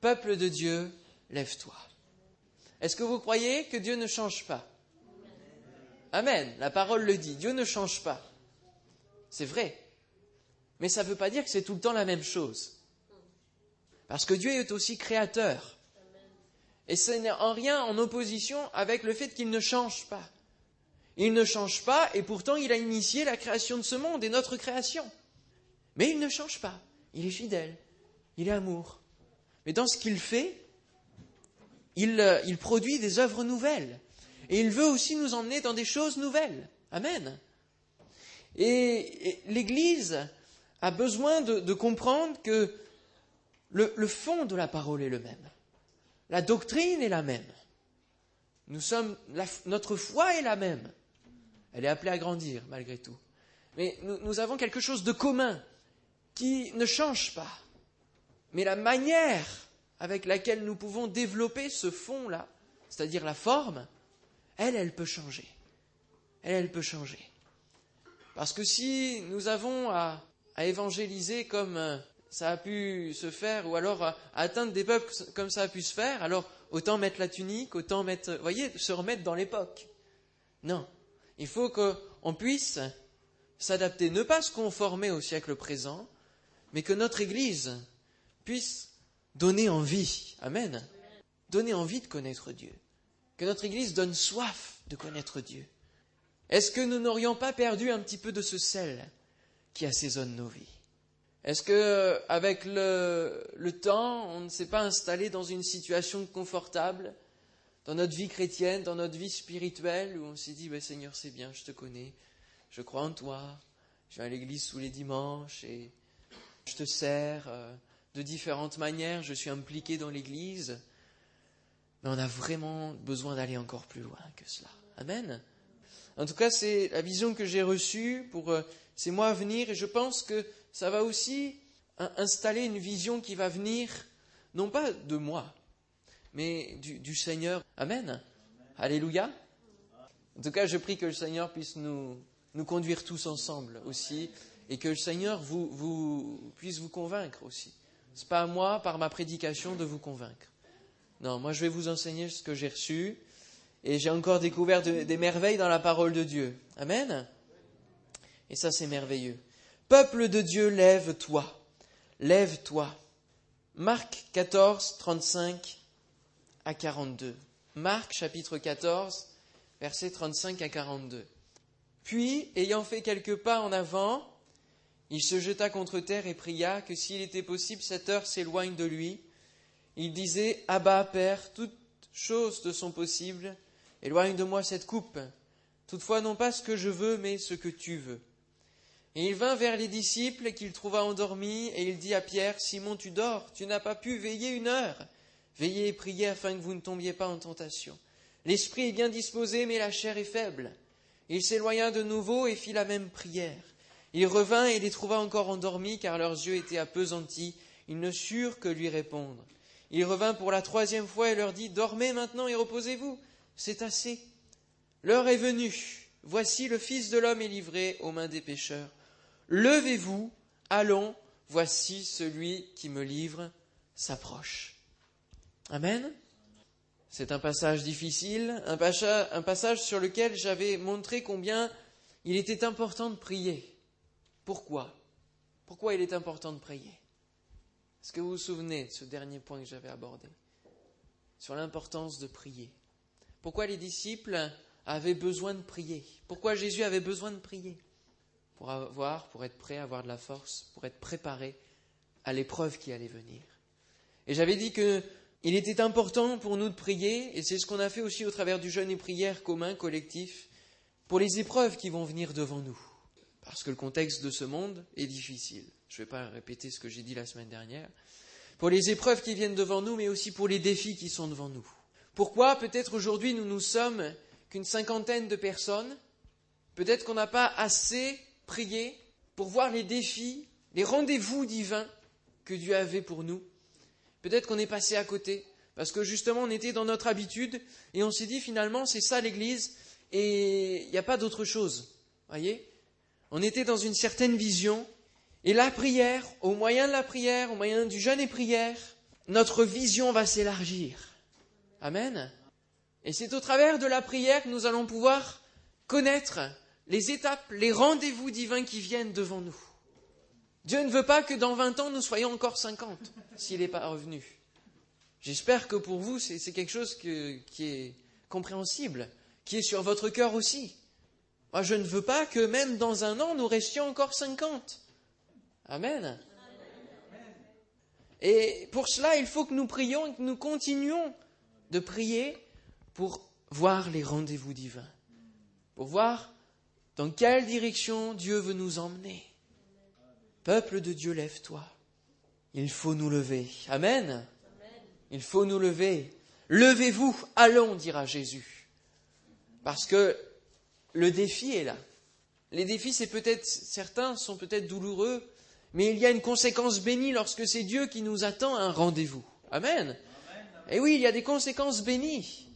Peuple de Dieu, lève-toi. Est-ce que vous croyez que Dieu ne change pas? Amen. La parole le dit. Dieu ne change pas. C'est vrai. Mais ça ne veut pas dire que c'est tout le temps la même chose. Parce que Dieu est aussi créateur. Et ce n'est en rien en opposition avec le fait qu'il ne change pas. Il ne change pas et pourtant il a initié la création de ce monde et notre création. Mais il ne change pas. Il est fidèle. Il est amour. Mais dans ce qu'il fait, il, euh, il produit des œuvres nouvelles. Et il veut aussi nous emmener dans des choses nouvelles. Amen. Et, l'Église a besoin de, comprendre que le, fond de la parole est le même. La doctrine est la même. Notre foi est la même. Elle est appelée à grandir malgré tout. Mais nous avons quelque chose de commun qui ne change pas. Mais la manière avec laquelle nous pouvons développer ce fond-là, c'est-à-dire la forme, elle, elle peut changer. Elle, elle peut changer. Parce que si nous avons à, évangéliser comme euh, ça a pu se faire, ou alors à, atteindre des peuples comme ça a pu se faire, alors autant mettre la tunique, autant mettre, voyez, se remettre dans l'époque. Non. Il faut qu'on puisse s'adapter, ne pas se conformer au siècle présent, mais que notre Église puisse donner envie. Amen. Donner envie de connaître Dieu que notre Église donne soif de connaître Dieu Est-ce que nous n'aurions pas perdu un petit peu de ce sel qui assaisonne nos vies? Est-ce que, avec le, temps, on ne s'est pas installé dans une situation confortable dans notre vie chrétienne, dans notre vie spirituelle, où on s'est dit, ben, Seigneur, c'est bien, je te connais, je crois en toi, je viens à l'église tous les dimanches et je te sers euh, de différentes manières, je suis impliqué dans l'église. Mais on a vraiment besoin d'aller encore plus loin que cela. Amen. En tout cas, c'est la vision que j'ai reçue pour euh, ces mois à venir et je pense que ça va aussi installer une vision qui va venir, non pas de moi, mais du, Seigneur. Amen. Alléluia. En tout cas, je prie que le Seigneur puisse nous, nous conduire tous ensemble aussi et que le Seigneur vous, puisse vous convaincre aussi. Ce n'est pas à moi, par ma prédication, de vous convaincre. Non, moi je vais vous enseigner ce que j'ai reçu. Et j'ai encore découvert des merveilles dans la parole de Dieu. Amen. Et ça c'est merveilleux. Peuple de Dieu, lève-toi. Lève-toi. Marc 14, 35 à 42. Marc chapitre 14, versets 35 à 42. Puis, ayant fait quelques pas en avant, il se jeta contre terre et pria que s'il était possible, cette heure s'éloigne de lui. Il disait Abba, Père, toutes choses te sont possibles, éloigne de moi cette coupe. Toutefois, non pas ce que je veux, mais ce que tu veux. Et il vint vers les disciples qu'il trouva endormis, et il dit à Pierre Simon, tu dors, tu n'as pas pu veiller une heure. Veillez et priez afin que vous ne tombiez pas en tentation. L'esprit est bien disposé, mais la chair est faible. Il s'éloigna de nouveau et fit la même prière. Il revint et les trouva encore endormis, car leurs yeux étaient appesantis. Ils ne surent que lui répondre. Il revint pour la troisième fois et leur dit, Dormez maintenant et reposez-vous, c'est assez. L'heure est venue. Voici le Fils de l'homme est livré aux mains des pécheurs. Levez-vous, allons, voici celui qui me livre s'approche. Amen. C'est un passage difficile, un passage, un passage sur lequel j'avais montré combien il était important de prier. Pourquoi? Pourquoi il est important de prier? Est-ce que vous vous souvenez de ce dernier point que j'avais abordé? Sur l'importance de prier. Pourquoi les disciples avaient besoin de prier? Pourquoi Jésus avait besoin de prier? Pour avoir, pour être prêt, avoir de la force, pour être préparé à l'épreuve qui allait venir. Et j'avais dit que il était important pour nous de prier, et c'est ce qu'on a fait aussi au travers du jeûne et prière commun, collectif, pour les épreuves qui vont venir devant nous. Parce que le contexte de ce monde est difficile. Je ne vais pas répéter ce que j'ai dit la semaine dernière. Pour les épreuves qui viennent devant nous, mais aussi pour les défis qui sont devant nous. Pourquoi peut-être aujourd'hui nous nous sommes qu'une cinquantaine de personnes Peut-être qu'on n'a pas assez prié pour voir les défis, les rendez-vous divins que Dieu avait pour nous. Peut-être qu'on est passé à côté, parce que justement on était dans notre habitude et on s'est dit finalement c'est ça l'Église et il n'y a pas d'autre chose. Voyez? On était dans une certaine vision et la prière, au moyen de la prière, au moyen du jeûne et prière, notre vision va s'élargir. Amen. Et c'est au travers de la prière que nous allons pouvoir connaître les étapes, les rendez-vous divins qui viennent devant nous. Dieu ne veut pas que dans 20 ans nous soyons encore 50 s'il n'est pas revenu. J'espère que pour vous c'est quelque chose qui est compréhensible, qui est sur votre cœur aussi. Moi je ne veux pas que même dans un an nous restions encore 50. Amen. Et pour cela, il faut que nous prions et que nous continuions de prier pour voir les rendez-vous divins, pour voir dans quelle direction Dieu veut nous emmener. Peuple de Dieu, lève-toi. Il faut nous lever. Amen. Il faut nous lever. Levez-vous, allons, dira Jésus. Parce que le défi est là. Les défis, c'est peut-être, certains sont peut-être douloureux, mais il y a une conséquence bénie lorsque c'est Dieu qui nous attend à un rendez-vous. Amen. Et oui, il y a des conséquences bénies.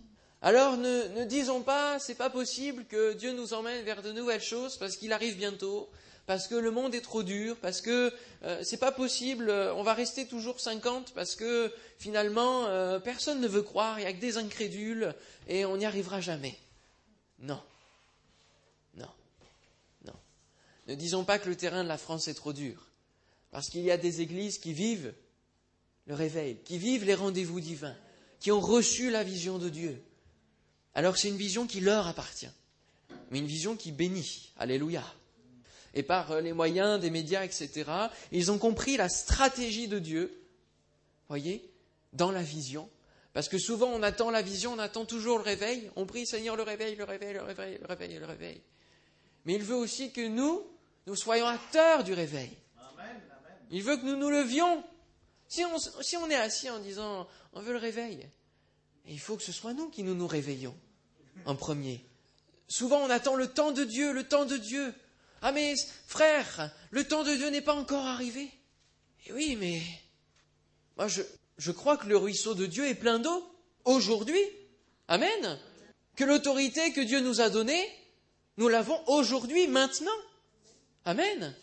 Alors ne, disons pas, c'est pas possible que Dieu nous emmène vers de nouvelles choses parce qu'il arrive bientôt, parce que le monde est trop dur, parce que euh, c'est pas possible, on va rester toujours 50 parce que finalement euh, personne ne veut croire, il n'y a que des incrédules et on n'y arrivera jamais. Non. Non. Ne disons pas que le terrain de la France est trop dur. Parce qu'il y a des églises qui vivent le réveil, qui vivent les rendez-vous divins, qui ont reçu la vision de Dieu. Alors c'est une vision qui leur appartient, mais une vision qui bénit. Alléluia. Et par euh, les moyens des médias, etc., ils ont compris la stratégie de Dieu, voyez, dans la vision. Parce que souvent on attend la vision, on attend toujours le réveil, on prie Seigneur le réveil, le réveil, le réveil, le réveil, le réveil. Mais il veut aussi que nous, nous soyons acteurs du réveil. Il veut que nous nous levions. Si on, est assis en disant on veut le réveil, il faut que ce soit nous qui nous nous réveillons en premier. Souvent on attend le temps de Dieu, le temps de Dieu. Ah mais frère, le temps de Dieu n'est pas encore arrivé. Et oui, mais moi je, je crois que le ruisseau de Dieu est plein d'eau aujourd'hui. Amen. Que l'autorité que Dieu nous a donnée, nous l'avons aujourd'hui, maintenant. Amen.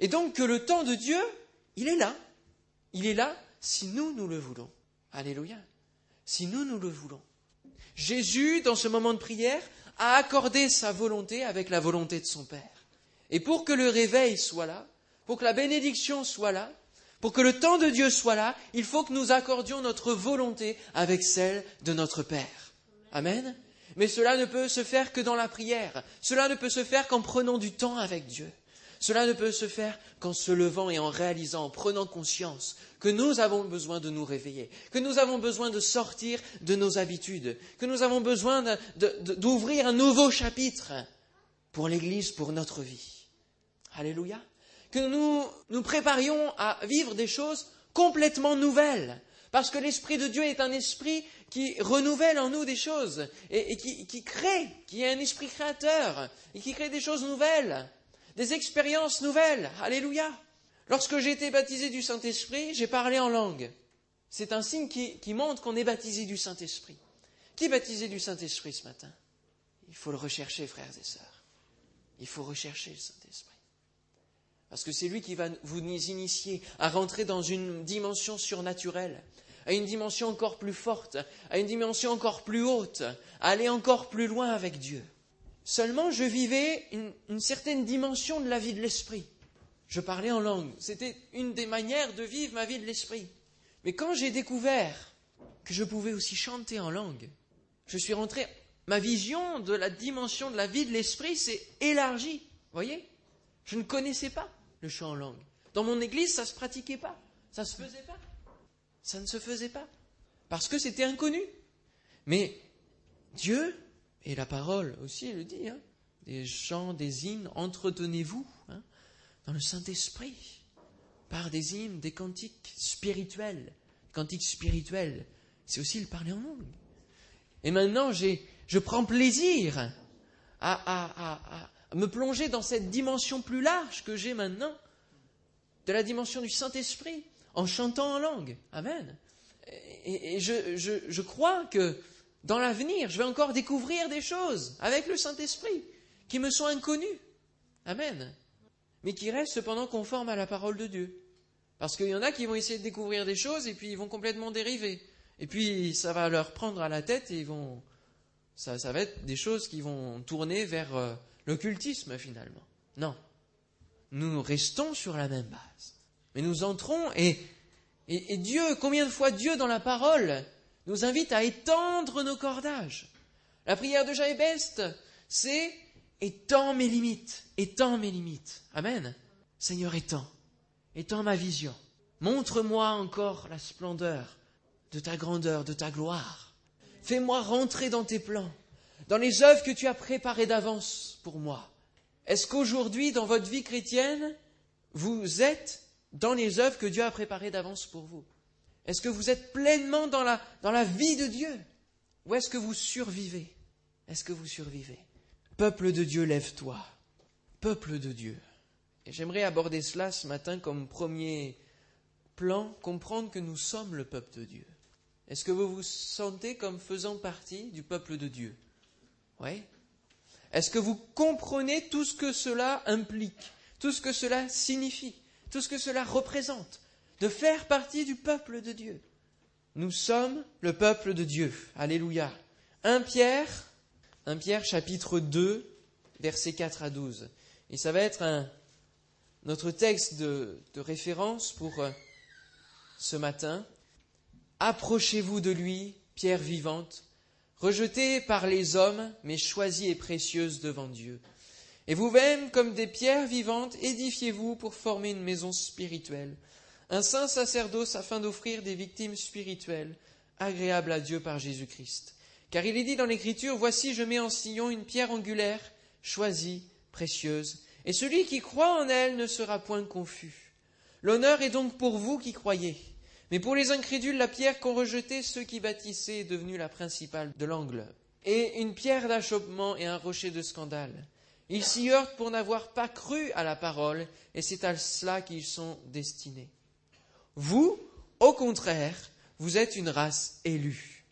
Et donc que le temps de Dieu, il est là. Il est là si nous, nous le voulons. Alléluia. Si nous, nous le voulons. Jésus, dans ce moment de prière, a accordé sa volonté avec la volonté de son Père. Et pour que le réveil soit là, pour que la bénédiction soit là, pour que le temps de Dieu soit là, il faut que nous accordions notre volonté avec celle de notre Père. Amen. Mais cela ne peut se faire que dans la prière. Cela ne peut se faire qu'en prenant du temps avec Dieu. Cela ne peut se faire qu'en se levant et en réalisant, en prenant conscience que nous avons besoin de nous réveiller, que nous avons besoin de sortir de nos habitudes, que nous avons besoin d'ouvrir un nouveau chapitre pour l'Église, pour notre vie. Alléluia. Que nous nous préparions à vivre des choses complètement nouvelles, parce que l'Esprit de Dieu est un esprit qui renouvelle en nous des choses et, qui, crée, qui est un esprit créateur et qui crée des choses nouvelles des expériences nouvelles. Alléluia. Lorsque j'ai été baptisé du Saint-Esprit, j'ai parlé en langue. C'est un signe qui, montre qu'on est baptisé du Saint-Esprit. Qui est baptisé du Saint-Esprit ce matin? Il faut le rechercher, frères et sœurs. Il faut rechercher le Saint-Esprit. Parce que c'est lui qui va vous initier à rentrer dans une dimension surnaturelle, à une dimension encore plus forte, à une dimension encore plus haute, à aller encore plus loin avec Dieu. Seulement, je vivais une, certaine dimension de la vie de l'esprit. Je parlais en langue. C'était une des manières de vivre ma vie de l'esprit. Mais quand j'ai découvert que je pouvais aussi chanter en langue, je suis rentré. Ma vision de la dimension de la vie de l'esprit s'est élargie. Voyez? Je ne connaissais pas le chant en langue. Dans mon église, ça ne se pratiquait pas. Ça ne se faisait pas. Ça ne se faisait pas. Parce que c'était inconnu. Mais Dieu et la parole aussi le dit, hein, des chants, des hymnes, entretenez-vous hein, dans le Saint-Esprit par des hymnes, des cantiques spirituels. Cantiques spirituels, c'est aussi le parler en langue. Et maintenant, je prends plaisir à, me plonger dans cette dimension plus large que j'ai maintenant, de la dimension du Saint-Esprit, en chantant en langue. Amen. Et, je crois que dans l'avenir, je vais encore découvrir des choses avec le Saint-Esprit qui me sont inconnues. Amen. Mais qui restent cependant conformes à la parole de Dieu. Parce qu'il y en a qui vont essayer de découvrir des choses et puis ils vont complètement dériver. Et puis ça va leur prendre à la tête et ils vont. Ça, ça va être des choses qui vont tourner vers euh, l'occultisme finalement. Non. Nous restons sur la même base. Mais nous entrons et, et, et Dieu, combien de fois Dieu dans la parole nous invite à étendre nos cordages. La prière de Jaébest, c'est étends mes limites, étends mes limites. Amen. Seigneur, étends, étends ma vision. Montre-moi encore la splendeur de ta grandeur, de ta gloire. Fais-moi rentrer dans tes plans, dans les œuvres que tu as préparées d'avance pour moi. Est-ce qu'aujourd'hui, dans votre vie chrétienne, vous êtes dans les œuvres que Dieu a préparées d'avance pour vous? Est-ce que vous êtes pleinement dans la, vie de Dieu? Ou est-ce que vous survivez? Est-ce que vous survivez? Peuple de Dieu, lève-toi. Peuple de Dieu. Et j'aimerais aborder cela ce matin comme premier plan, comprendre que nous sommes le peuple de Dieu. Est-ce que vous vous sentez comme faisant partie du peuple de Dieu? Oui Est-ce que vous comprenez tout ce que cela implique, tout ce que cela signifie, tout ce que cela représente, de faire partie du peuple de Dieu Nous sommes le peuple de Dieu. Alléluia. 1 Pierre, 1 Pierre chapitre 2, versets 4 à 12. Et ça va être notre texte de, de référence pour euh, ce matin. Approchez-vous de lui, pierre vivante, rejetée par les hommes, mais choisie et précieuse devant Dieu. Et vous-même, comme des pierres vivantes, édifiez-vous pour former une maison spirituelle, un saint sacerdoce afin d'offrir des victimes spirituelles, agréables à Dieu par Jésus-Christ. Car il est dit dans l'Écriture, Voici, je mets en sillon une pierre angulaire, choisie, précieuse, et celui qui croit en elle ne sera point confus. L'honneur est donc pour vous qui croyez. Mais pour les incrédules, la pierre qu'ont rejetée ceux qui bâtissaient est devenue la principale de l'angle, et une pierre d'achoppement et un rocher de scandale. Ils s'y heurtent pour n'avoir pas cru à la parole, et c'est à cela qu'ils sont destinés. Vous, au contraire, vous êtes une race élue,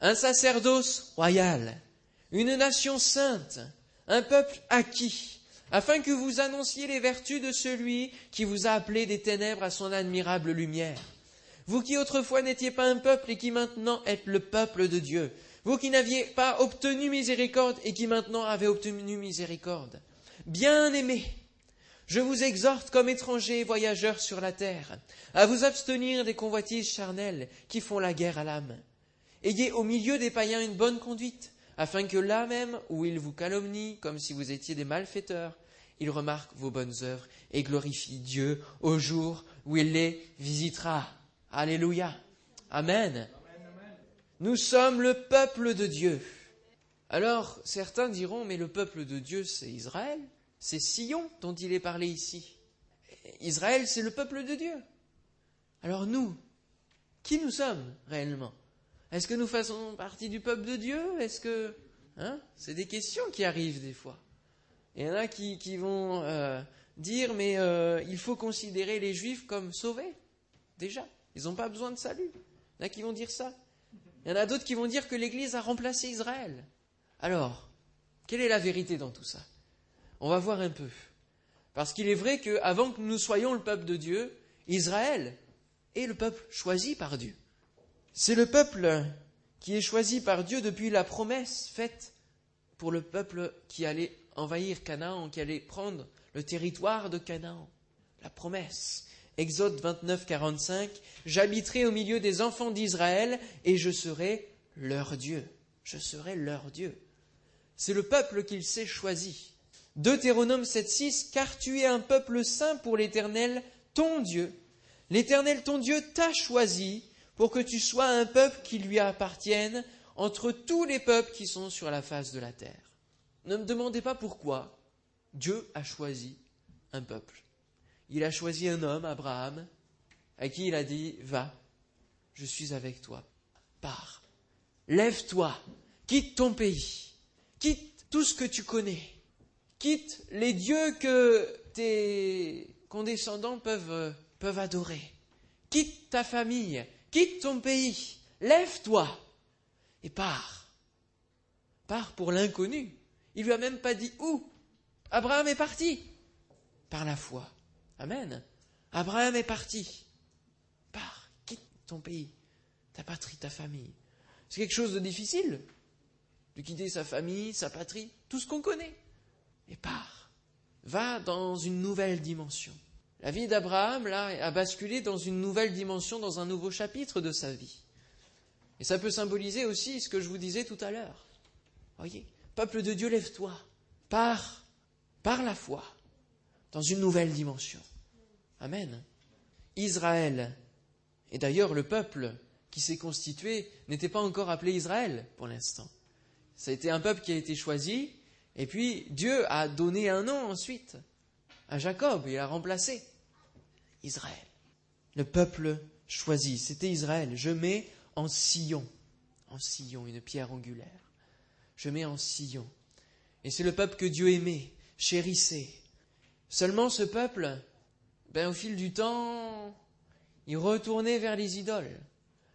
un sacerdoce royal, une nation sainte, un peuple acquis, afin que vous annonciez les vertus de celui qui vous a appelé des ténèbres à son admirable lumière. Vous qui autrefois n'étiez pas un peuple et qui maintenant êtes le peuple de Dieu. Vous qui n'aviez pas obtenu miséricorde et qui maintenant avez obtenu miséricorde. Bien-aimés, je vous exhorte comme étrangers voyageurs sur la terre à vous abstenir des convoitises charnelles qui font la guerre à l'âme. Ayez au milieu des païens une bonne conduite, afin que là même où ils vous calomnient comme si vous étiez des malfaiteurs, ils remarquent vos bonnes œuvres et glorifient Dieu au jour où il les visitera. Alléluia. Amen. Nous sommes le peuple de Dieu. Alors, certains diront, mais le peuple de Dieu, c'est Israël, c'est Sion dont il est parlé ici. Israël, c'est le peuple de Dieu. Alors nous, qui nous sommes réellement? Est-ce que nous faisons partie du peuple de Dieu? Est-ce que... Hein? C'est des questions qui arrivent des fois. Il y en a qui, vont euh, dire, mais euh, il faut considérer les Juifs comme sauvés, déjà. Ils n'ont pas besoin de salut. Il y en a qui vont dire ça. Il y en a d'autres qui vont dire que l'Église a remplacé Israël. Alors, quelle est la vérité dans tout ça? On va voir un peu. Parce qu'il est vrai qu'avant que nous soyons le peuple de Dieu, Israël est le peuple choisi par Dieu. C'est le peuple qui est choisi par Dieu depuis la promesse faite pour le peuple qui allait envahir Canaan, qui allait prendre le territoire de Canaan. La promesse. Exode 29, 45, J'habiterai au milieu des enfants d'Israël et je serai leur Dieu. Je serai leur Dieu. C'est le peuple qu'il s'est choisi. Deutéronome 7, 6, Car tu es un peuple saint pour l'Éternel, ton Dieu. L'Éternel, ton Dieu, t'a choisi pour que tu sois un peuple qui lui appartienne entre tous les peuples qui sont sur la face de la terre. Ne me demandez pas pourquoi Dieu a choisi un peuple. Il a choisi un homme, Abraham, à qui il a dit, va, je suis avec toi, pars, lève-toi, quitte ton pays, quitte tout ce que tu connais, quitte les dieux que tes condescendants peuvent, peuvent adorer, quitte ta famille, quitte ton pays, lève-toi et pars. Pars pour l'inconnu. Il lui a même pas dit où. Abraham est parti par la foi. Amen. Abraham est parti. ton pays, ta patrie, ta famille. C'est quelque chose de difficile de quitter sa famille, sa patrie, tout ce qu'on connaît. Et part, va dans une nouvelle dimension. La vie d'Abraham, là, a basculé dans une nouvelle dimension, dans un nouveau chapitre de sa vie. Et ça peut symboliser aussi ce que je vous disais tout à l'heure. Voyez, peuple de Dieu, lève-toi. Pars, par la foi, dans une nouvelle dimension. Amen. Israël, et d'ailleurs le peuple qui s'est constitué n'était pas encore appelé Israël pour l'instant. Ça a été un peuple qui a été choisi, et puis Dieu a donné un nom ensuite à Jacob, il a remplacé Israël. Le peuple choisi, c'était Israël. Je mets en sillon, en sillon, une pierre angulaire. Je mets en sillon. Et c'est le peuple que Dieu aimait, chérissait. Seulement ce peuple, ben, au fil du temps, il retournait vers les idoles.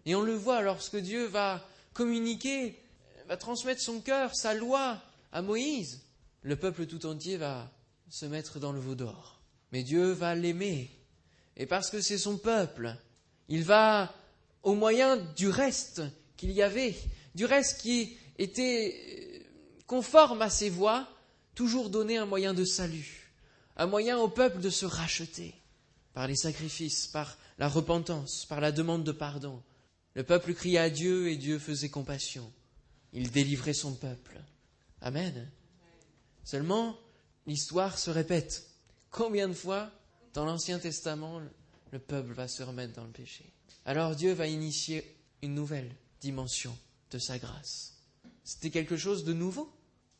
Et on le voit lorsque Dieu va communiquer, va transmettre son cœur, sa loi à Moïse. Le peuple tout entier va se mettre dans le veau d'or. Mais Dieu va l'aimer. Et parce que c'est son peuple, il va, au moyen du reste qu'il y avait, du reste qui était euh, conforme à ses voies, toujours donner un moyen de salut, un moyen au peuple de se racheter par les sacrifices, par la repentance, par la demande de pardon. Le peuple criait à Dieu et Dieu faisait compassion. Il délivrait son peuple. Amen. Seulement, l'histoire se répète. Combien de fois, dans l'Ancien Testament, le peuple va se remettre dans le péché? Alors Dieu va initier une nouvelle dimension de sa grâce. C'était quelque chose de nouveau?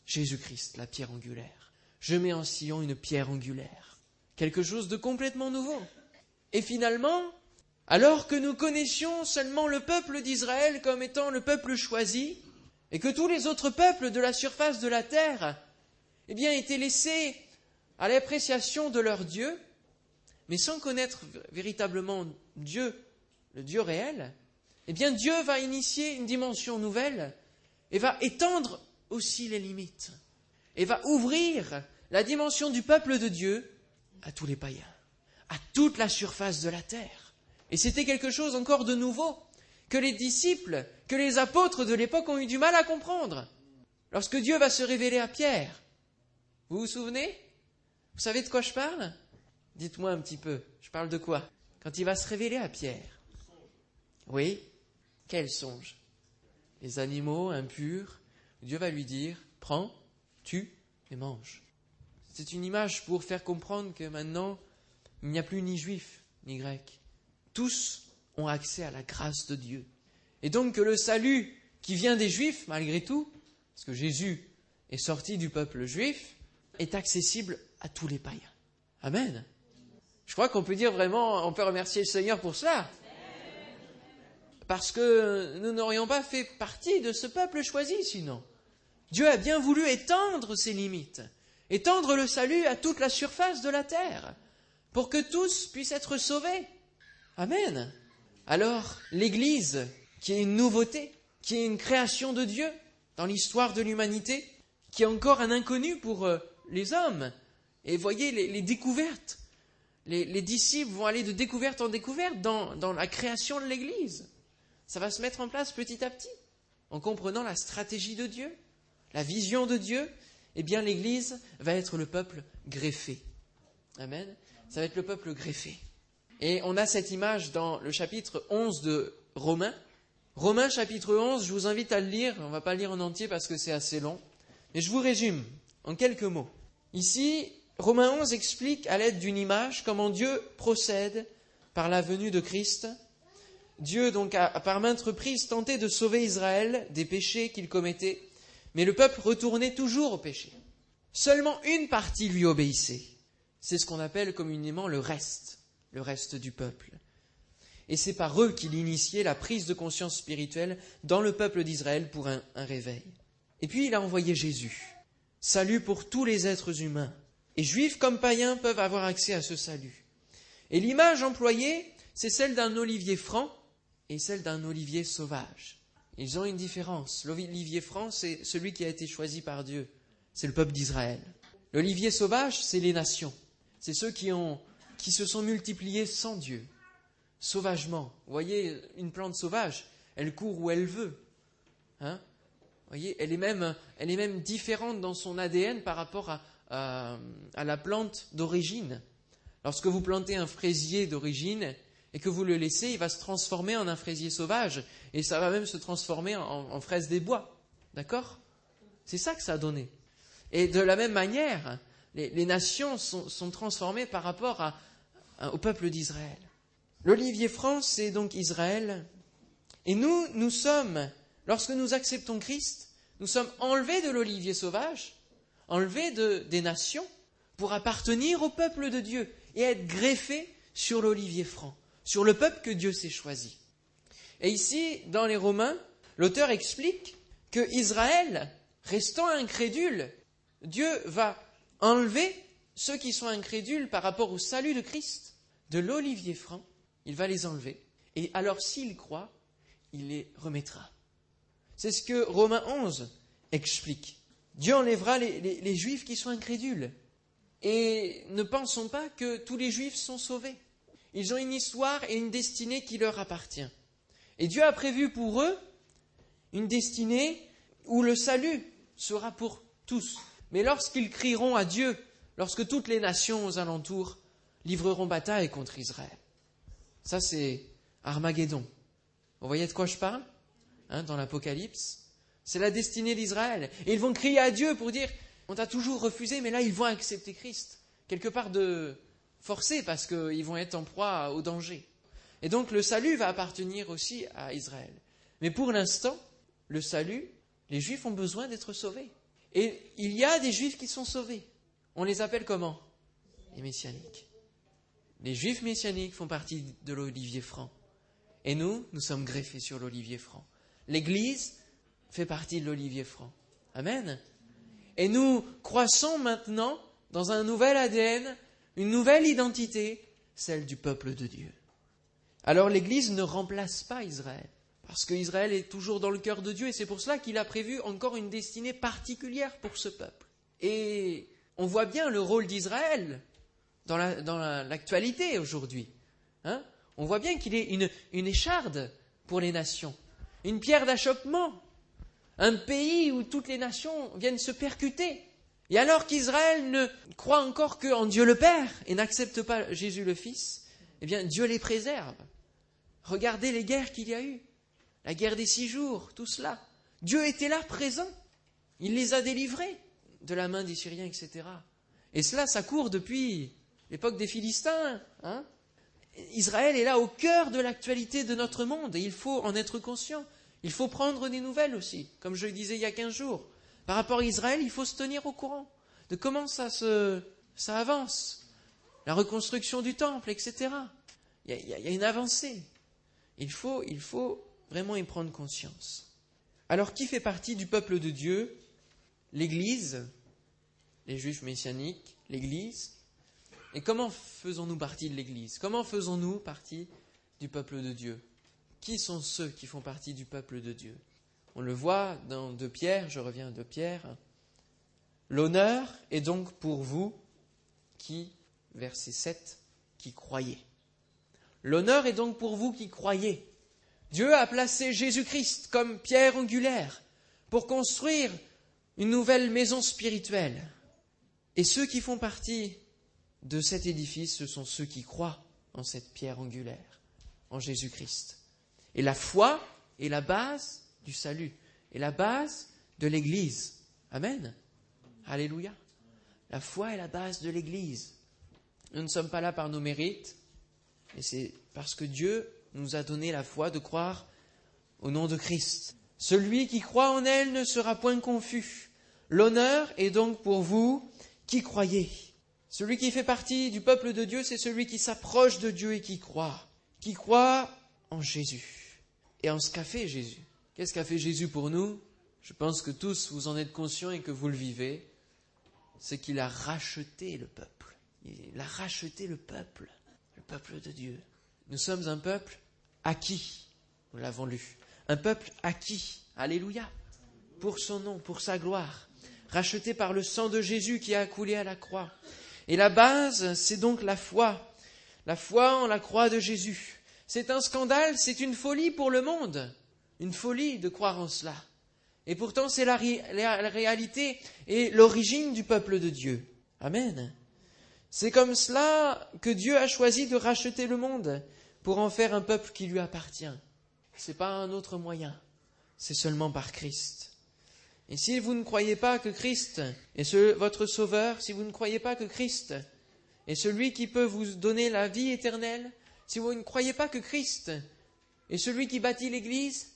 Jésus-Christ, la pierre angulaire. Je mets en sillon une pierre angulaire. Quelque chose de complètement nouveau. Et finalement, alors que nous connaissions seulement le peuple d'Israël comme étant le peuple choisi, et que tous les autres peuples de la surface de la terre eh bien, étaient laissés à l'appréciation de leur Dieu, mais sans connaître véritablement Dieu, le Dieu réel, eh bien, Dieu va initier une dimension nouvelle et va étendre aussi les limites, et va ouvrir la dimension du peuple de Dieu à tous les païens, à toute la surface de la terre. Et c'était quelque chose encore de nouveau que les disciples, que les apôtres de l'époque ont eu du mal à comprendre. Lorsque Dieu va se révéler à Pierre, vous vous souvenez? Vous savez de quoi je parle? Dites-moi un petit peu, je parle de quoi? Quand il va se révéler à Pierre. Oui Quel songe Les animaux impurs, Dieu va lui dire, prends, tue et mange. C'est une image pour faire comprendre que maintenant, il n'y a plus ni juif ni grec. Tous ont accès à la grâce de Dieu. Et donc que le salut qui vient des Juifs, malgré tout, parce que Jésus est sorti du peuple juif, est accessible à tous les païens. Amen. Je crois qu'on peut dire vraiment, on peut remercier le Seigneur pour cela. Parce que nous n'aurions pas fait partie de ce peuple choisi sinon. Dieu a bien voulu étendre ses limites, étendre le salut à toute la surface de la terre, pour que tous puissent être sauvés. Amen. Alors, l'Église, qui est une nouveauté, qui est une création de Dieu dans l'histoire de l'humanité, qui est encore un inconnu pour euh, les hommes. Et voyez les, découvertes. Les, disciples vont aller de découverte en découverte dans, dans la création de l'Église. Ça va se mettre en place petit à petit, en comprenant la stratégie de Dieu, la vision de Dieu. Eh bien, l'Église va être le peuple greffé. Amen. Ça va être le peuple greffé. Et on a cette image dans le chapitre 11 de Romains. Romains chapitre 11, je vous invite à le lire. On ne va pas le lire en entier parce que c'est assez long. Mais je vous résume en quelques mots. Ici, Romains 11 explique à l'aide d'une image comment Dieu procède par la venue de Christ. Dieu, donc, a par maintes reprises tenté de sauver Israël des péchés qu'il commettait, mais le peuple retournait toujours au péché. Seulement une partie lui obéissait. C'est ce qu'on appelle communément le reste le reste du peuple. Et c'est par eux qu'il initiait la prise de conscience spirituelle dans le peuple d'Israël pour un, réveil. Et puis il a envoyé Jésus. Salut pour tous les êtres humains. Et juifs comme païens peuvent avoir accès à ce salut. Et l'image employée, c'est celle d'un olivier franc et celle d'un olivier sauvage. Ils ont une différence. L'olivier franc, c'est celui qui a été choisi par Dieu. C'est le peuple d'Israël. L'olivier sauvage, c'est les nations. C'est ceux qui ont qui se sont multipliés sans Dieu, sauvagement. Vous voyez, une plante sauvage, elle court où elle veut. Hein Vous voyez, elle est, même, elle est même différente dans son ADN par rapport à, à la plante d'origine. Lorsque vous plantez un fraisier d'origine et que vous le laissez, il va se transformer en un fraisier sauvage et ça va même se transformer en, fraise des bois. D'accord? C'est ça que ça a donné. Et de la même manière, les, nations sont, transformées par rapport au peuple d'Israël. L'olivier franc, c'est donc Israël. Et nous, nous sommes, lorsque nous acceptons Christ, nous sommes enlevés de l'olivier sauvage, enlevés des nations, pour appartenir au peuple de Dieu et être greffés sur l'olivier franc, sur le peuple que Dieu s'est choisi. Et ici, dans les Romains, l'auteur explique que Israël, restant incrédule, Dieu va enlever ceux qui sont incrédules par rapport au salut de Christ de l'olivier franc, il va les enlever. Et alors s'ils croient, il les remettra. C'est ce que Romains 11 explique. Dieu enlèvera les, les juifs qui sont incrédules. Et ne pensons pas que tous les juifs sont sauvés. Ils ont une histoire et une destinée qui leur appartient. Et Dieu a prévu pour eux une destinée où le salut sera pour tous. Mais lorsqu'ils crieront à Dieu, lorsque toutes les nations aux alentours livreront bataille contre Israël, ça c'est Armageddon. Vous voyez de quoi je parle hein, dans l'Apocalypse? C'est la destinée d'Israël. Et ils vont crier à Dieu pour dire, on t'a toujours refusé, mais là ils vont accepter Christ. Quelque part de forcé parce qu'ils vont être en proie au danger. Et donc le salut va appartenir aussi à Israël. Mais pour l'instant, le salut, les Juifs ont besoin d'être sauvés. Et il y a des juifs qui sont sauvés. On les appelle comment? Les messianiques. Les juifs messianiques font partie de l'olivier franc. Et nous, nous sommes greffés sur l'olivier franc. L'Église fait partie de l'olivier franc. Amen. Et nous croissons maintenant dans un nouvel ADN, une nouvelle identité, celle du peuple de Dieu. Alors l'Église ne remplace pas Israël. Parce qu'Israël est toujours dans le cœur de Dieu et c'est pour cela qu'il a prévu encore une destinée particulière pour ce peuple. Et on voit bien le rôle d'Israël dans l'actualité aujourd'hui. Hein. on voit bien qu'il est une, une écharde pour les nations, une pierre d'achoppement, un pays où toutes les nations viennent se percuter. Et alors qu'Israël ne croit encore qu'en Dieu le Père et n'accepte pas Jésus le Fils, eh bien Dieu les préserve. Regardez les guerres qu'il y a eu la guerre des six jours, tout cela. Dieu était là, présent. Il les a délivrés de la main des Syriens, etc. Et cela, ça court depuis l'époque des Philistins. Hein. Israël est là au cœur de l'actualité de notre monde et il faut en être conscient. Il faut prendre des nouvelles aussi, comme je le disais il y a quinze jours. Par rapport à Israël, il faut se tenir au courant de comment ça, avance. La reconstruction du temple, etc. Il y a, y a une avancée. Il faut, il faut vraiment y prendre conscience. Alors qui fait partie du peuple de Dieu? L'Église, les Juifs messianiques, l'Église. Et comment faisons-nous partie de l'Église? Comment faisons-nous partie du peuple de Dieu? Qui sont ceux qui font partie du peuple de Dieu? On le voit dans De Pierre, je reviens de Pierre. L'honneur est donc pour vous qui, verset 7, qui croyez. L'honneur est donc pour vous qui croyez. Dieu a placé Jésus-Christ comme pierre angulaire pour construire une nouvelle maison spirituelle. Et ceux qui font partie de cet édifice, ce sont ceux qui croient en cette pierre angulaire, en Jésus-Christ. Et la foi est la base du salut, et la base de l'Église. Amen. Alléluia. La foi est la base de l'Église. Nous ne sommes pas là par nos mérites, mais c'est parce que Dieu nous a donné la foi de croire au nom de Christ. Celui qui croit en elle ne sera point confus. L'honneur est donc pour vous qui croyez. Celui qui fait partie du peuple de Dieu, c'est celui qui s'approche de Dieu et qui croit, qui croit en Jésus et en ce qu'a fait Jésus. Qu'est-ce qu'a fait Jésus pour nous? Je pense que tous vous en êtes conscients et que vous le vivez. C'est qu'il a racheté le peuple. Il a racheté le peuple, le peuple de Dieu. Nous sommes un peuple acquis, nous l'avons lu. Un peuple acquis, alléluia, pour son nom, pour sa gloire, racheté par le sang de Jésus qui a coulé à la croix. Et la base, c'est donc la foi, la foi en la croix de Jésus. C'est un scandale, c'est une folie pour le monde. Une folie de croire en cela. Et pourtant, c'est la, la, réalité et l'origine du peuple de Dieu. Amen. C'est comme cela que Dieu a choisi de racheter le monde pour en faire un peuple qui lui appartient. Ce n'est pas un autre moyen, c'est seulement par Christ. Et si vous ne croyez pas que Christ est votre Sauveur, si vous ne croyez pas que Christ est celui qui peut vous donner la vie éternelle, si vous ne croyez pas que Christ est celui qui bâtit l'Église,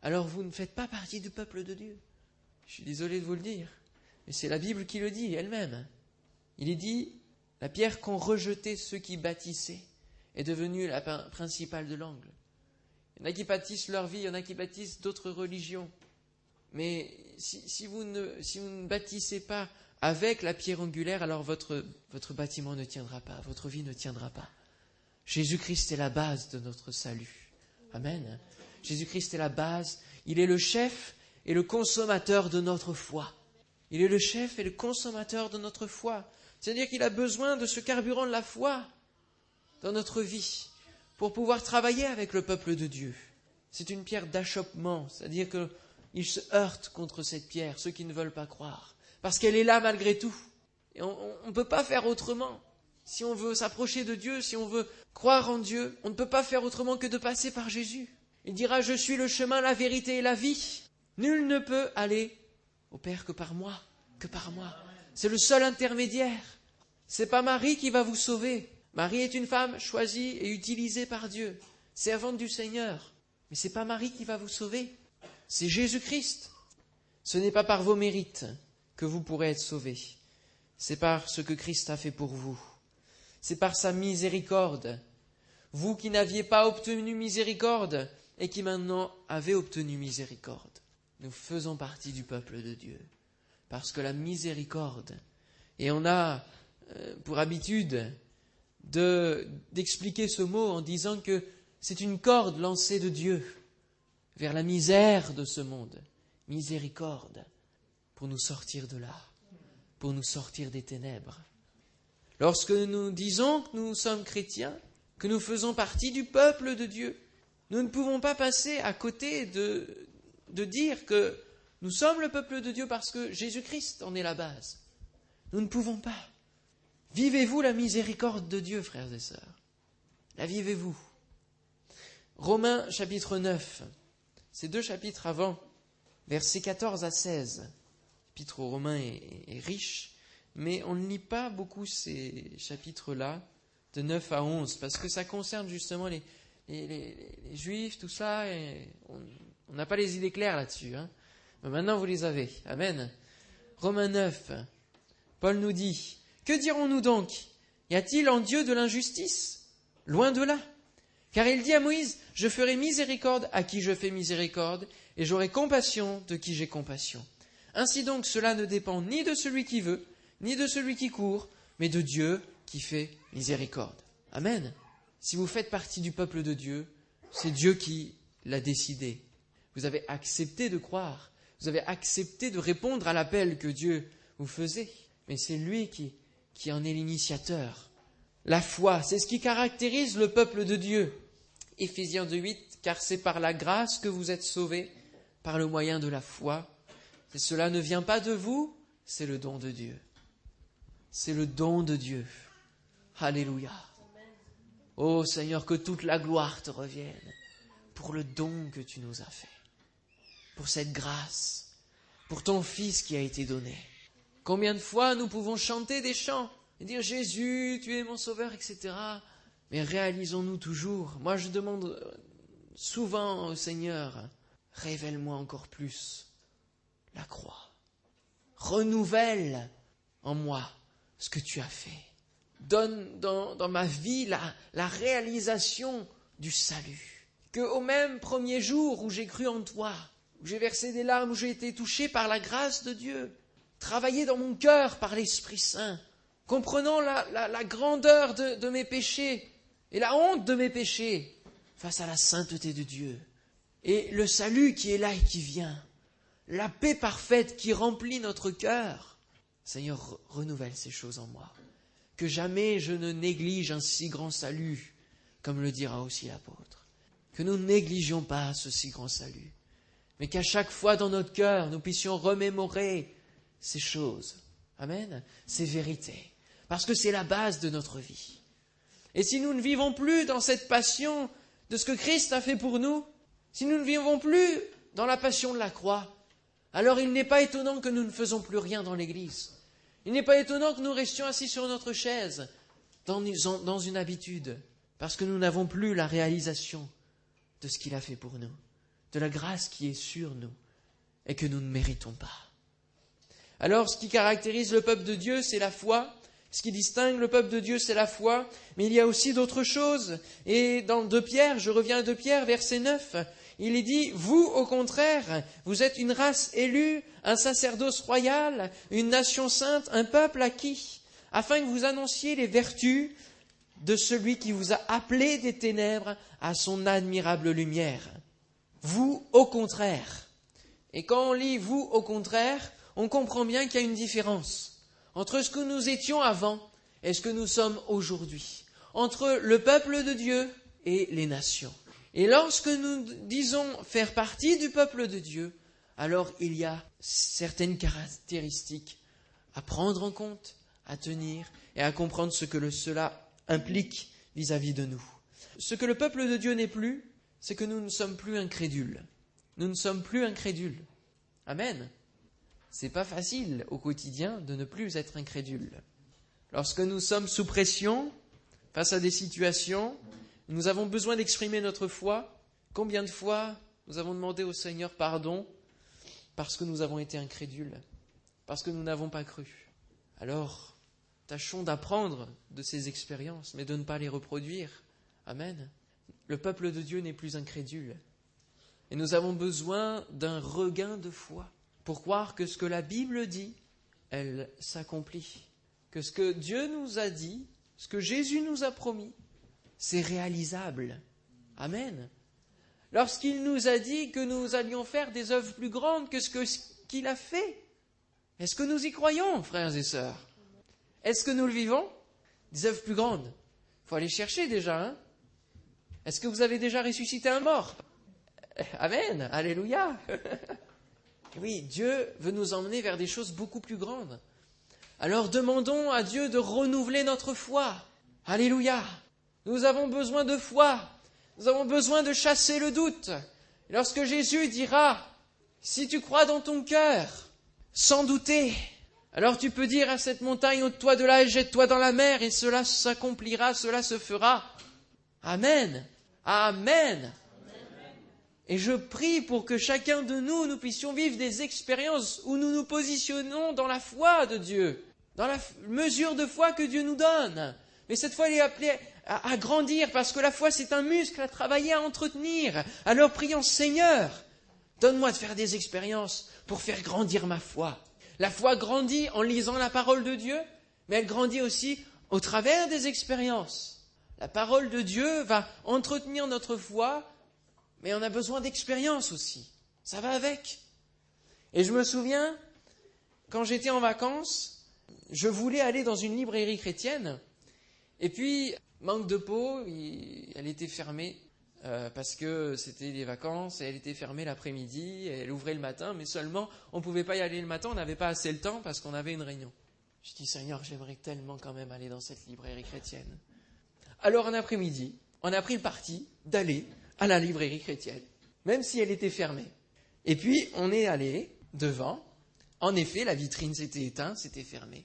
alors vous ne faites pas partie du peuple de Dieu. Je suis désolé de vous le dire, mais c'est la Bible qui le dit elle-même. Il est dit, la pierre qu'ont rejetée ceux qui bâtissaient est devenue la principale de l'angle. Il y en a qui bâtissent leur vie, il y en a qui bâtissent d'autres religions. Mais si, vous ne, bâtissez pas avec la pierre angulaire, alors votre, votre bâtiment ne tiendra pas, votre vie ne tiendra pas. Jésus-Christ est la base de notre salut. Amen. Jésus-Christ est la base, il est le chef et le consommateur de notre foi. Il est le chef et le consommateur de notre foi. C'est-à-dire qu'il a besoin de ce carburant de la foi dans notre vie pour pouvoir travailler avec le peuple de Dieu. C'est une pierre d'achoppement, c'est-à-dire qu'il se heurte contre cette pierre, ceux qui ne veulent pas croire, parce qu'elle est là malgré tout. Et on ne peut pas faire autrement. Si on veut s'approcher de Dieu, si on veut croire en Dieu, on ne peut pas faire autrement que de passer par Jésus. Il dira, je suis le chemin, la vérité et la vie. Nul ne peut aller au Père que par moi, que par moi. C'est le seul intermédiaire. C'est pas Marie qui va vous sauver. Marie est une femme choisie et utilisée par Dieu, servante du Seigneur. Mais c'est pas Marie qui va vous sauver. C'est Jésus-Christ. Ce n'est pas par vos mérites que vous pourrez être sauvés. C'est par ce que Christ a fait pour vous. C'est par sa miséricorde. Vous qui n'aviez pas obtenu miséricorde, et qui maintenant avait obtenu miséricorde. Nous faisons partie du peuple de Dieu, parce que la miséricorde, et on a euh, pour habitude d'expliquer ce mot en disant que c'est une corde lancée de Dieu vers la misère de ce monde, miséricorde, pour nous sortir de là, pour nous sortir des ténèbres. Lorsque nous disons que nous sommes chrétiens, que nous faisons partie du peuple de Dieu, nous ne pouvons pas passer à côté de, dire que nous sommes le peuple de Dieu parce que Jésus-Christ en est la base. Nous ne pouvons pas. Vivez-vous la miséricorde de Dieu, frères et sœurs? La vivez-vous? Romains chapitre 9, ces deux chapitres avant, versets 14 à 16. L'épître aux Romains est, riche, mais on ne lit pas beaucoup ces chapitres-là, de 9 à 11, parce que ça concerne justement les, les, juifs, tout ça, et on n'a pas les idées claires là-dessus. Hein. Mais maintenant, vous les avez. Amen. Romains 9, Paul nous dit, Que dirons-nous donc? Y a-t-il en Dieu de l'injustice? Loin de là. Car il dit à Moïse, Je ferai miséricorde à qui je fais miséricorde, et j'aurai compassion de qui j'ai compassion. Ainsi donc, cela ne dépend ni de celui qui veut, ni de celui qui court, mais de Dieu qui fait miséricorde. Amen. Si vous faites partie du peuple de Dieu, c'est Dieu qui l'a décidé. Vous avez accepté de croire, vous avez accepté de répondre à l'appel que Dieu vous faisait, mais c'est lui qui, en est l'initiateur. La foi, c'est ce qui caractérise le peuple de Dieu. Éphésiens 2.8, car c'est par la grâce que vous êtes sauvés, par le moyen de la foi. Et cela ne vient pas de vous, c'est le don de Dieu. C'est le don de Dieu. Alléluia. Ô Seigneur, que toute la gloire te revienne pour le don que tu nous as fait, pour cette grâce, pour ton Fils qui a été donné. Combien de fois nous pouvons chanter des chants et dire Jésus, tu es mon sauveur, etc. Mais réalisons-nous toujours. Moi, je demande souvent au Seigneur, révèle-moi encore plus la croix. Renouvelle en moi ce que tu as fait donne dans, ma vie la, réalisation du salut. Que au même premier jour où j'ai cru en toi, où j'ai versé des larmes, où j'ai été touché par la grâce de Dieu, travaillé dans mon cœur par l'Esprit Saint, comprenant la, grandeur de, de mes péchés et la honte de mes péchés face à la sainteté de Dieu, et le salut qui est là et qui vient, la paix parfaite qui remplit notre cœur. Seigneur, renouvelle ces choses en moi que jamais je ne néglige un si grand salut comme le dira aussi l'apôtre. Que nous ne négligions pas ce si grand salut, mais qu'à chaque fois dans notre cœur, nous puissions remémorer ces choses. Amen. Ces vérités. Parce que c'est la base de notre vie. Et si nous ne vivons plus dans cette passion de ce que Christ a fait pour nous, si nous ne vivons plus dans la passion de la croix, alors il n'est pas étonnant que nous ne faisons plus rien dans l'Église. Il n'est pas étonnant que nous restions assis sur notre chaise, dans une habitude, parce que nous n'avons plus la réalisation de ce qu'il a fait pour nous, de la grâce qui est sur nous et que nous ne méritons pas. Alors, ce qui caractérise le peuple de Dieu, c'est la foi, ce qui distingue le peuple de Dieu, c'est la foi, mais il y a aussi d'autres choses. Et dans 2 Pierre, je reviens à 2 Pierre, verset 9, il est dit, vous, au contraire, vous êtes une race élue, un sacerdoce royal, une nation sainte, un peuple acquis, afin que vous annonciez les vertus de celui qui vous a appelé des ténèbres à son admirable lumière. Vous, au contraire. Et quand on lit vous, au contraire, on comprend bien qu'il y a une différence entre ce que nous étions avant et ce que nous sommes aujourd'hui, entre le peuple de Dieu et les nations. Et lorsque nous disons faire partie du peuple de Dieu, alors il y a certaines caractéristiques à prendre en compte, à tenir et à comprendre ce que cela implique vis-à-vis de nous. Ce que le peuple de Dieu n'est plus, c'est que nous ne sommes plus incrédules. Nous ne sommes plus incrédules. Amen c'est pas facile au quotidien de ne plus être incrédule. Lorsque nous sommes sous pression, face à des situations, nous avons besoin d'exprimer notre foi. Combien de fois nous avons demandé au Seigneur pardon parce que nous avons été incrédules, parce que nous n'avons pas cru? Alors, tâchons d'apprendre de ces expériences, mais de ne pas les reproduire. Amen. Le peuple de Dieu n'est plus incrédule. Et nous avons besoin d'un regain de foi pour croire que ce que la Bible dit, elle s'accomplit. Que ce que Dieu nous a dit, ce que Jésus nous a promis, c'est réalisable. Amen. Lorsqu'il nous a dit que nous allions faire des œuvres plus grandes que ce qu'il a fait, est-ce que nous y croyons, frères et sœurs? Est-ce que nous le vivons? Des œuvres plus grandes. Il faut aller chercher déjà. Hein Est-ce que vous avez déjà ressuscité un mort? Amen. Alléluia. Oui, Dieu veut nous emmener vers des choses beaucoup plus grandes. Alors demandons à Dieu de renouveler notre foi. Alléluia. Nous avons besoin de foi. Nous avons besoin de chasser le doute. lorsque Jésus dira, si tu crois dans ton cœur, sans douter, alors tu peux dire à cette montagne, ôte-toi de là et jette-toi dans la mer, et cela s'accomplira, cela se fera. Amen. Amen. Et je prie pour que chacun de nous, nous puissions vivre des expériences où nous nous positionnons dans la foi de Dieu, dans la mesure de foi que Dieu nous donne. Mais cette fois, il est appelé à, à grandir parce que la foi, c'est un muscle à travailler, à entretenir. Alors prions Seigneur, donne-moi de faire des expériences pour faire grandir ma foi. La foi grandit en lisant la parole de Dieu, mais elle grandit aussi au travers des expériences. La parole de Dieu va entretenir notre foi mais on a besoin d'expérience aussi. Ça va avec. Et je me souviens, quand j'étais en vacances, je voulais aller dans une librairie chrétienne, et puis, manque de peau, elle était fermée, euh, parce que c'était les vacances, et elle était fermée l'après-midi, elle ouvrait le matin, mais seulement, on ne pouvait pas y aller le matin, on n'avait pas assez le temps, parce qu'on avait une réunion. Je dis, Seigneur, j'aimerais tellement quand même aller dans cette librairie chrétienne. Alors, un après-midi, on a pris le parti d'aller à la librairie chrétienne, même si elle était fermée. Et puis, on est allé devant. En effet, la vitrine s'était éteinte, c'était fermé.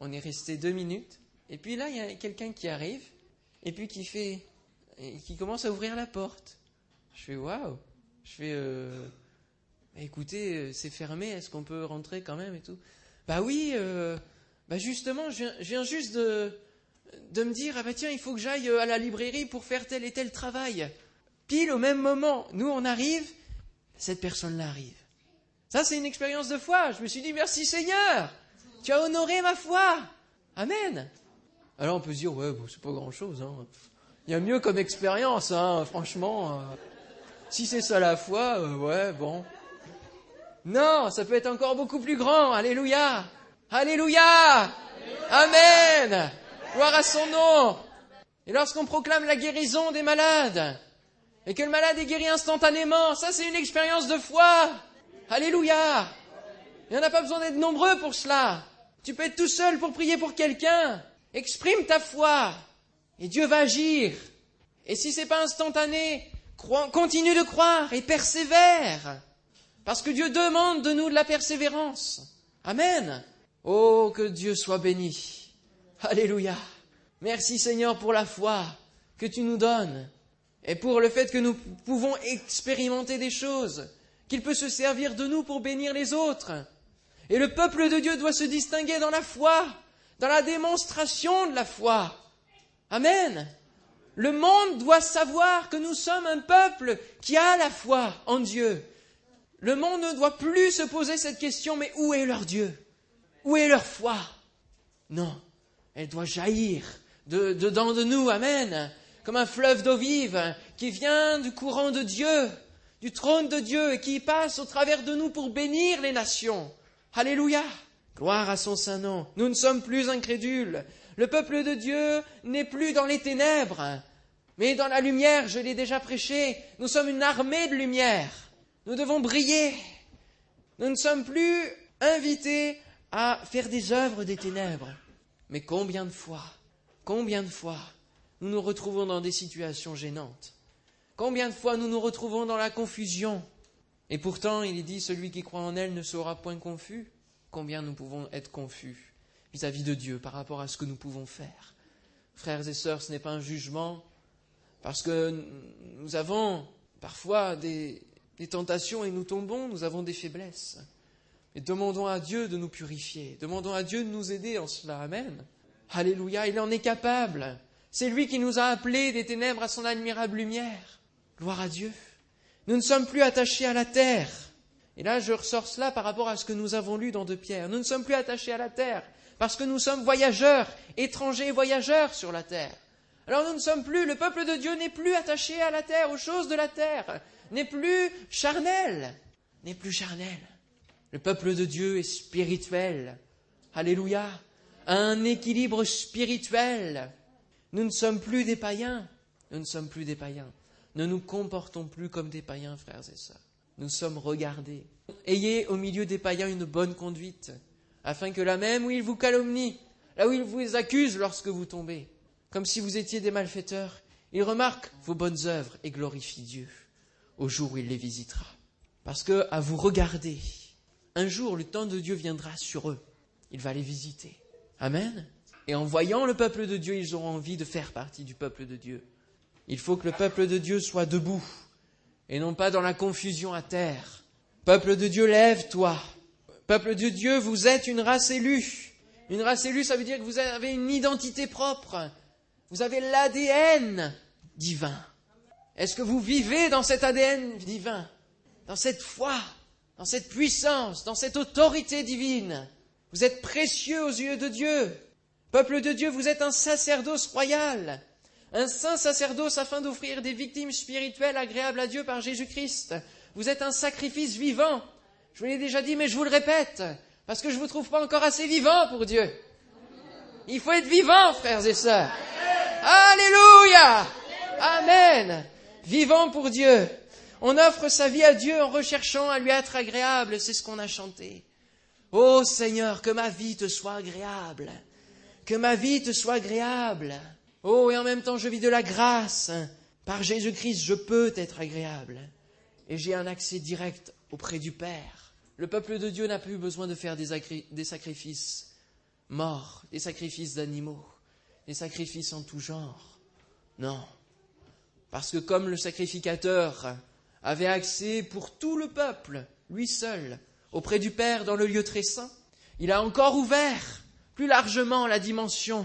On est resté deux minutes. Et puis là, il y a quelqu'un qui arrive, et puis qui fait, qui commence à ouvrir la porte. Je fais waouh. Je fais, euh, écoutez, euh, c'est fermé, est-ce qu'on peut rentrer quand même et tout? Bah oui, euh, bah justement, je viens, juste de, de me dire, ah bah tiens, il faut que j'aille à la librairie pour faire tel et tel travail pile au même moment, nous on arrive, cette personne-là arrive. Ça, c'est une expérience de foi. Je me suis dit, merci Seigneur, tu as honoré ma foi. Amen. Alors on peut se dire, ouais, bon, c'est pas grand-chose. Hein. Il y a mieux comme expérience, hein, franchement. Euh. si c'est ça la foi, euh, ouais, bon. Non, ça peut être encore beaucoup plus grand. Alléluia. Alléluia. Amen. Gloire à son nom. Et lorsqu'on proclame la guérison des malades, et que le malade est guéri instantanément, ça c'est une expérience de foi. Alléluia. Il n'y en a pas besoin d'être nombreux pour cela. Tu peux être tout seul pour prier pour quelqu'un. Exprime ta foi. Et Dieu va agir. Et si c'est pas instantané, continue de croire et persévère. Parce que Dieu demande de nous de la persévérance. Amen. Oh, que Dieu soit béni. Alléluia. Merci Seigneur pour la foi que tu nous donnes et pour le fait que nous pouvons expérimenter des choses, qu'il peut se servir de nous pour bénir les autres. Et le peuple de Dieu doit se distinguer dans la foi, dans la démonstration de la foi. Amen. Le monde doit savoir que nous sommes un peuple qui a la foi en Dieu. Le monde ne doit plus se poser cette question, mais où est leur Dieu? Où est leur foi? Non, elle doit jaillir de, dedans de nous, Amen, comme un fleuve d'eau vive qui vient du courant de Dieu, du trône de Dieu et qui passe au travers de nous pour bénir les nations. Alléluia. Gloire à son saint nom. Nous ne sommes plus incrédules. Le peuple de Dieu n'est plus dans les ténèbres, mais dans la lumière, je l'ai déjà prêché. Nous sommes une armée de lumière. Nous devons briller. Nous ne sommes plus invités à faire des œuvres des ténèbres. Mais combien de fois, combien de fois nous nous retrouvons dans des situations gênantes Combien de fois nous nous retrouvons dans la confusion? Et pourtant, il est dit, celui qui croit en elle ne sera point confus. Combien nous pouvons être confus vis-à-vis de Dieu par rapport à ce que nous pouvons faire? Frères et sœurs, ce n'est pas un jugement, parce que nous avons parfois des, tentations et nous tombons, nous avons des faiblesses. Mais demandons à Dieu de nous purifier, demandons à Dieu de nous aider en cela. Amen. Alléluia, il en est capable. C'est lui qui nous a appelés des ténèbres à son admirable lumière. Gloire à Dieu. Nous ne sommes plus attachés à la terre. Et là, je ressors cela par rapport à ce que nous avons lu dans De Pierre. Nous ne sommes plus attachés à la terre parce que nous sommes voyageurs, étrangers voyageurs sur la terre. Alors nous ne sommes plus, le peuple de Dieu n'est plus attaché à la terre, aux choses de la terre, n'est plus charnel, n'est plus charnel. Le peuple de Dieu est spirituel. Alléluia. Un équilibre spirituel. Nous ne sommes plus des païens. Nous ne sommes plus des païens. Ne nous comportons plus comme des païens, frères et sœurs. Nous sommes regardés. Ayez au milieu des païens une bonne conduite afin que là même où ils vous calomnient, là où ils vous accusent lorsque vous tombez, comme si vous étiez des malfaiteurs, ils remarquent vos bonnes œuvres et glorifient Dieu au jour où il les visitera. Parce que, à vous regarder, un jour le temps de Dieu viendra sur eux. Il va les visiter. Amen. Et en voyant le peuple de Dieu, ils auront envie de faire partie du peuple de Dieu. Il faut que le peuple de Dieu soit debout et non pas dans la confusion à terre. Peuple de Dieu, lève-toi. Peuple de Dieu, vous êtes une race élue. Une race élue, ça veut dire que vous avez une identité propre. Vous avez l'ADN divin. Est-ce que vous vivez dans cet ADN divin? Dans cette foi Dans cette puissance Dans cette autorité divine? Vous êtes précieux aux yeux de Dieu. Peuple de Dieu, vous êtes un sacerdoce royal. Un saint sacerdoce afin d'offrir des victimes spirituelles agréables à Dieu par Jésus-Christ. Vous êtes un sacrifice vivant je vous l'ai déjà dit, mais je vous le répète, parce que je ne vous trouve pas encore assez vivant pour Dieu. Il faut être vivant, frères et sœurs. Alléluia. Amen. Vivant pour Dieu. On offre sa vie à Dieu en recherchant à lui être agréable, c'est ce qu'on a chanté. Ô Seigneur, que ma vie te soit agréable. Que ma vie te soit agréable. Oh, et en même temps, je vis de la grâce. Par Jésus-Christ, je peux être agréable. Et j'ai un accès direct auprès du Père. Le peuple de Dieu n'a plus besoin de faire des, sacrifices morts, des sacrifices d'animaux, des sacrifices en tout genre. Non. Parce que comme le sacrificateur avait accès pour tout le peuple, lui seul, auprès du Père dans le lieu très saint, il a encore ouvert plus largement la dimension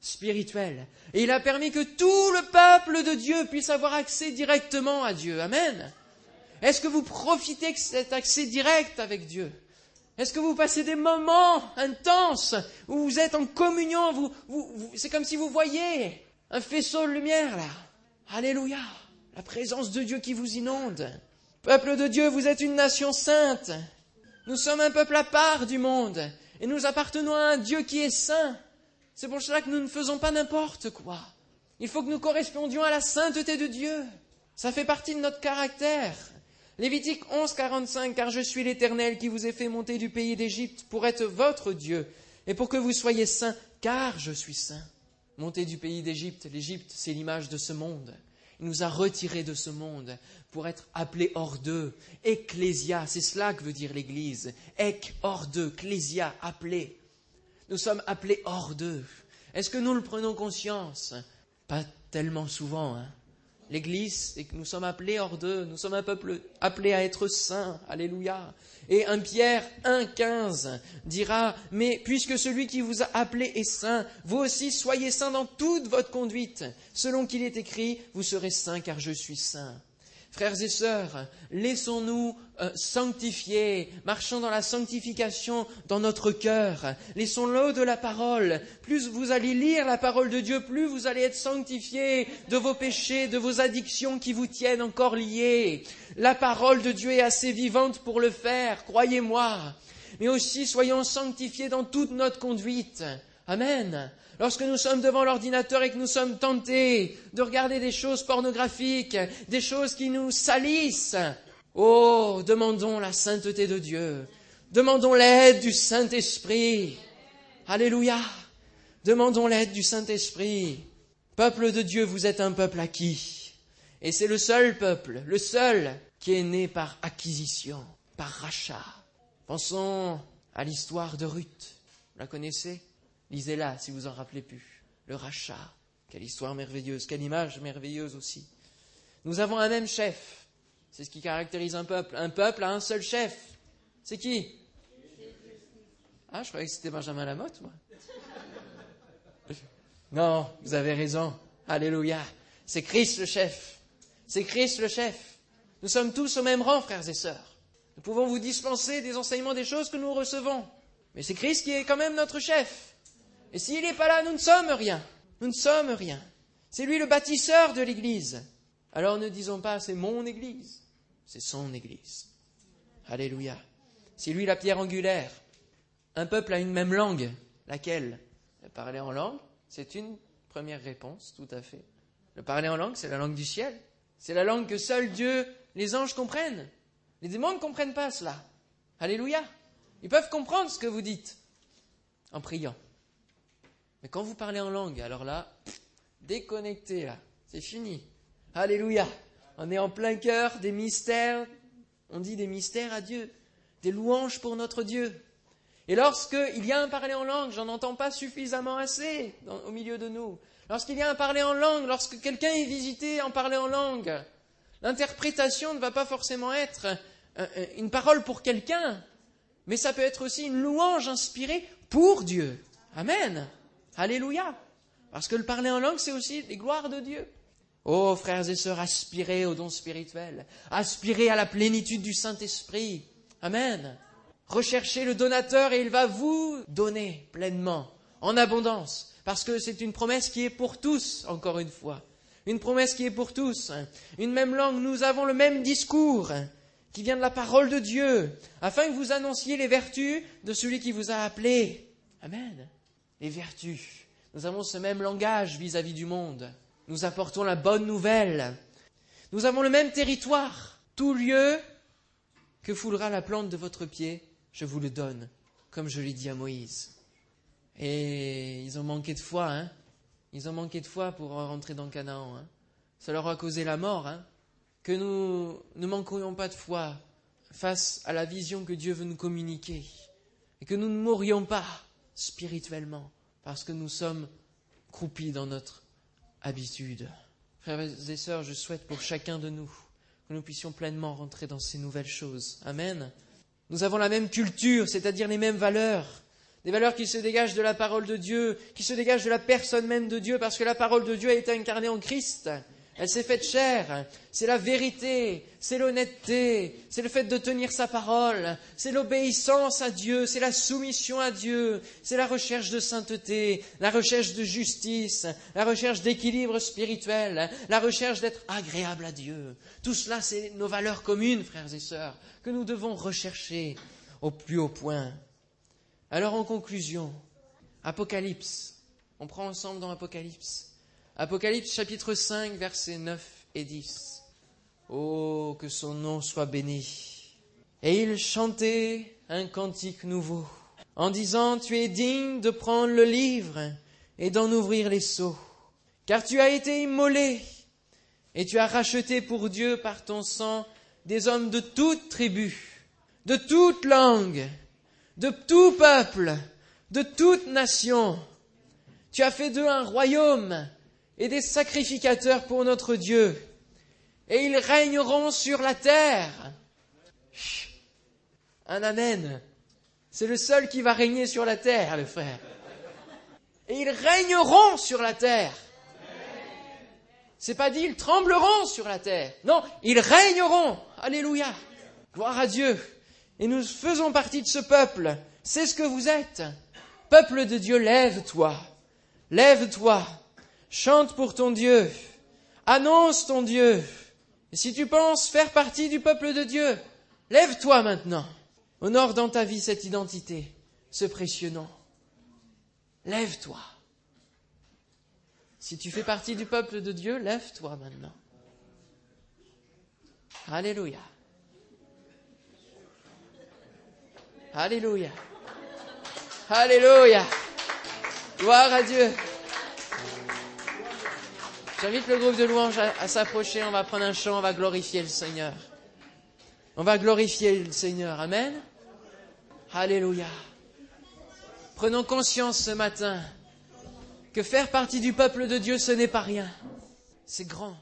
spirituelle. Et il a permis que tout le peuple de Dieu puisse avoir accès directement à Dieu. Amen. Est-ce que vous profitez de cet accès direct avec Dieu? Est-ce que vous passez des moments intenses où vous êtes en communion vous, C'est comme si vous voyez un faisceau de lumière là. Alléluia. La présence de Dieu qui vous inonde. Peuple de Dieu, vous êtes une nation sainte. Nous sommes un peuple à part du monde. Et nous appartenons à un Dieu qui est saint. C'est pour cela que nous ne faisons pas n'importe quoi. Il faut que nous correspondions à la sainteté de Dieu. Ça fait partie de notre caractère. Lévitique 11, 45, car je suis l'Éternel qui vous ai fait monter du pays d'Égypte pour être votre Dieu et pour que vous soyez saints, car je suis saint. Monter du pays d'Égypte, l'Égypte, c'est l'image de ce monde. Il nous a retirés de ce monde pour être appelés hors d'eux. Ecclésia, c'est cela que veut dire l'Église. Ec, hors d'eux, clésia, appelé. Nous sommes appelés hors d'eux. Est-ce que nous le prenons conscience? Pas tellement souvent. Hein L'Église, c'est que nous sommes appelés hors d'eux, nous sommes un peuple appelé à être saints. Alléluia. Et un Pierre 1,15 dira, mais puisque celui qui vous a appelé est saint, vous aussi soyez saints dans toute votre conduite. Selon qu'il est écrit, vous serez saints car je suis saint. Frères et sœurs, laissons-nous euh, sanctifier, marchons dans la sanctification dans notre cœur. Laissons l'eau de la parole. Plus vous allez lire la parole de Dieu, plus vous allez être sanctifiés de vos péchés, de vos addictions qui vous tiennent encore liés. La parole de Dieu est assez vivante pour le faire, croyez-moi. Mais aussi soyons sanctifiés dans toute notre conduite. Amen. Lorsque nous sommes devant l'ordinateur et que nous sommes tentés de regarder des choses pornographiques, des choses qui nous salissent, oh, demandons la sainteté de Dieu. Demandons l'aide du Saint-Esprit. Alléluia. Demandons l'aide du Saint-Esprit. Peuple de Dieu, vous êtes un peuple acquis. Et c'est le seul peuple, le seul qui est né par acquisition, par rachat. Pensons à l'histoire de Ruth. Vous la connaissez? Lisez-la si vous en rappelez plus. Le rachat. Quelle histoire merveilleuse, quelle image merveilleuse aussi. Nous avons un même chef. C'est ce qui caractérise un peuple. Un peuple a un seul chef. C'est qui? Ah, je croyais que c'était Benjamin Lamotte, moi. Non, vous avez raison. Alléluia. C'est Christ le chef. C'est Christ le chef. Nous sommes tous au même rang, frères et sœurs. Nous pouvons vous dispenser des enseignements des choses que nous recevons. Mais c'est Christ qui est quand même notre chef. Et s'il n'est pas là, nous ne sommes rien. Nous ne sommes rien. C'est lui le bâtisseur de l'Église. Alors ne disons pas c'est mon Église, c'est son Église. Alléluia. C'est lui la pierre angulaire. Un peuple a une même langue. Laquelle? Le parler en langue, c'est une première réponse, tout à fait. Le parler en langue, c'est la langue du ciel. C'est la langue que seul Dieu, les anges comprennent. Les démons ne comprennent pas cela. Alléluia. Ils peuvent comprendre ce que vous dites en priant. Mais quand vous parlez en langue, alors là, déconnectez là, c'est fini. Alléluia. On est en plein cœur des mystères, on dit des mystères à Dieu, des louanges pour notre Dieu. Et lorsqu'il y a un parler en langue, j'en entends pas suffisamment assez au milieu de nous. Lorsqu'il y a un parler en langue, lorsque quelqu'un est visité en parler en langue, l'interprétation ne va pas forcément être euh, euh, une parole pour quelqu'un, mais ça peut être aussi une louange inspirée pour Dieu. Amen. Alléluia. Parce que le parler en langue, c'est aussi les gloires de Dieu. Oh, frères et sœurs, aspirez au don spirituel. Aspirez à la plénitude du Saint-Esprit. Amen. Recherchez le donateur et il va vous donner pleinement, en abondance. Parce que c'est une promesse qui est pour tous, encore une fois. Une promesse qui est pour tous. Une même langue, nous avons le même discours qui vient de la parole de Dieu, afin que vous annonciez les vertus de celui qui vous a appelé. Amen les vertus. Nous avons ce même langage vis-à-vis du monde. Nous apportons la bonne nouvelle. Nous avons le même territoire. Tout lieu que foulera la plante de votre pied, je vous le donne, comme je l'ai dit à Moïse. Et ils ont manqué de foi, hein. Ils ont manqué de foi pour rentrer dans Canaan. Hein. Ça leur a causé la mort. Hein. Que nous ne manquerions pas de foi face à la vision que Dieu veut nous communiquer. Et que nous ne mourions pas spirituellement, parce que nous sommes croupis dans notre habitude. Frères et sœurs, je souhaite pour chacun de nous que nous puissions pleinement rentrer dans ces nouvelles choses. Amen. Nous avons la même culture, c'est-à-dire les mêmes valeurs, des valeurs qui se dégagent de la parole de Dieu, qui se dégagent de la personne même de Dieu, parce que la parole de Dieu a été incarnée en Christ. Elle s'est faite chair. C'est la vérité, c'est l'honnêteté, c'est le fait de tenir sa parole, c'est l'obéissance à Dieu, c'est la soumission à Dieu, c'est la recherche de sainteté, la recherche de justice, la recherche d'équilibre spirituel, la recherche d'être agréable à Dieu. Tout cela, c'est nos valeurs communes, frères et sœurs, que nous devons rechercher au plus haut point. Alors en conclusion, Apocalypse, on prend ensemble dans Apocalypse. Apocalypse chapitre 5, versets 9 et 10. Oh, que son nom soit béni. Et il chantait un cantique nouveau, en disant, Tu es digne de prendre le livre et d'en ouvrir les seaux, car tu as été immolé, et tu as racheté pour Dieu par ton sang des hommes de toute tribu, de toute langue, de tout peuple, de toute nation. Tu as fait d'eux un royaume et des sacrificateurs pour notre Dieu, et ils régneront sur la terre. Un Amen. C'est le seul qui va régner sur la terre, le frère. Et ils régneront sur la terre. C'est pas dit ils trembleront sur la terre. Non, ils régneront. Alléluia. Gloire à Dieu. Et nous faisons partie de ce peuple. C'est ce que vous êtes. Peuple de Dieu, lève-toi. Lève-toi. Chante pour ton Dieu. Annonce ton Dieu. Et si tu penses faire partie du peuple de Dieu, lève-toi maintenant. Honore dans ta vie cette identité, ce précieux nom. Lève-toi. Si tu fais partie du peuple de Dieu, lève-toi maintenant. Alléluia. Alléluia. Alléluia. Gloire à Dieu. J'invite le groupe de louanges à, s'approcher. On va prendre un chant. On va glorifier le Seigneur. On va glorifier le Seigneur. Amen. Alléluia. Prenons conscience ce matin que faire partie du peuple de Dieu, ce n'est pas rien. C'est grand.